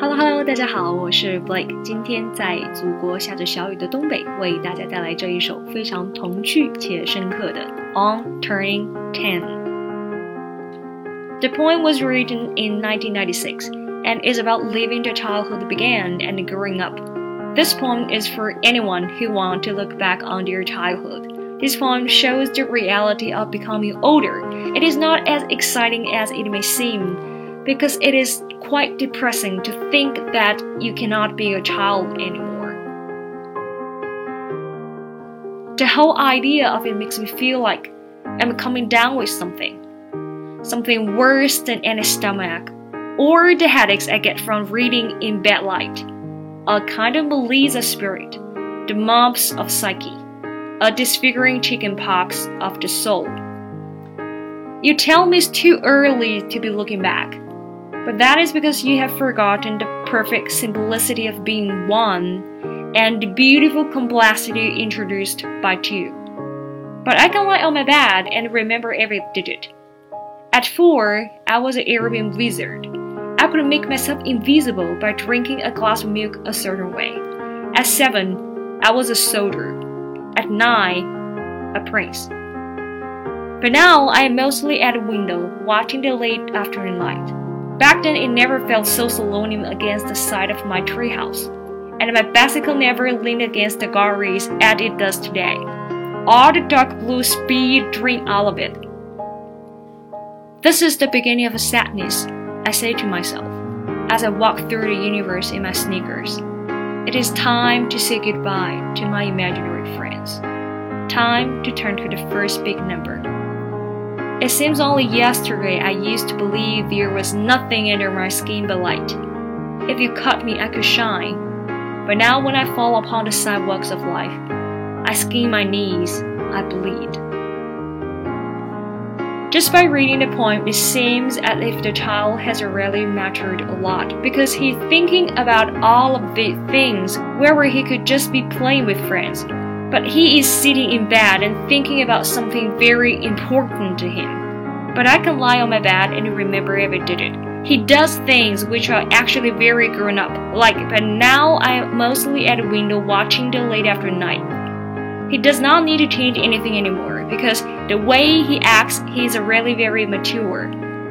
Hello Hello，大家好，我是 Blake。今天在祖国下着小雨的东北，为大家带来这一首非常童趣且深刻的《On Turning Ten》。The poem was written in 1996 and is about living the childhood began and growing up. This poem is for anyone who want to look back on their childhood. This poem shows the reality of becoming older. It is not as exciting as it may seem because it is quite depressing to think that you cannot be a child anymore. The whole idea of it makes me feel like I'm coming down with something. Something worse than any stomach, or the headaches I get from reading in bad light. A kind of Melissa spirit, the mumps of psyche, a disfiguring chicken pox of the soul. You tell me it's too early to be looking back but that is because you have forgotten the perfect simplicity of being one and the beautiful complexity introduced by two. But I can lie on my bed and remember every digit. At four, I was an Arabian wizard. I could make myself invisible by drinking a glass of milk a certain way. At seven, I was a soldier. At nine, a prince. But now I am mostly at a window watching the late afternoon light. Back then, it never felt so solemn against the side of my treehouse, and my bicycle never leaned against the guardrails as it does today. All the dark blue speed drained out of it. This is the beginning of a sadness, I say to myself, as I walk through the universe in my sneakers. It is time to say goodbye to my imaginary friends. Time to turn to the first big number. It seems only yesterday I used to believe there was nothing under my skin but light. If you cut me, I could shine. But now, when I fall upon the sidewalks of life, I skin my knees, I bleed. Just by reading the poem, it seems as if the child has already matured a lot because he's thinking about all of the things where he could just be playing with friends but he is sitting in bed and thinking about something very important to him. But I can lie on my bed and remember every digit. He does things which are actually very grown up, like, but now I am mostly at a window watching the late after night. He does not need to change anything anymore because the way he acts, he is really very mature.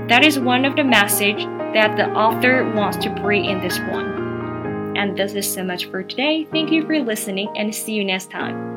That is one of the message that the author wants to bring in this one. And this is so much for today. Thank you for listening and see you next time.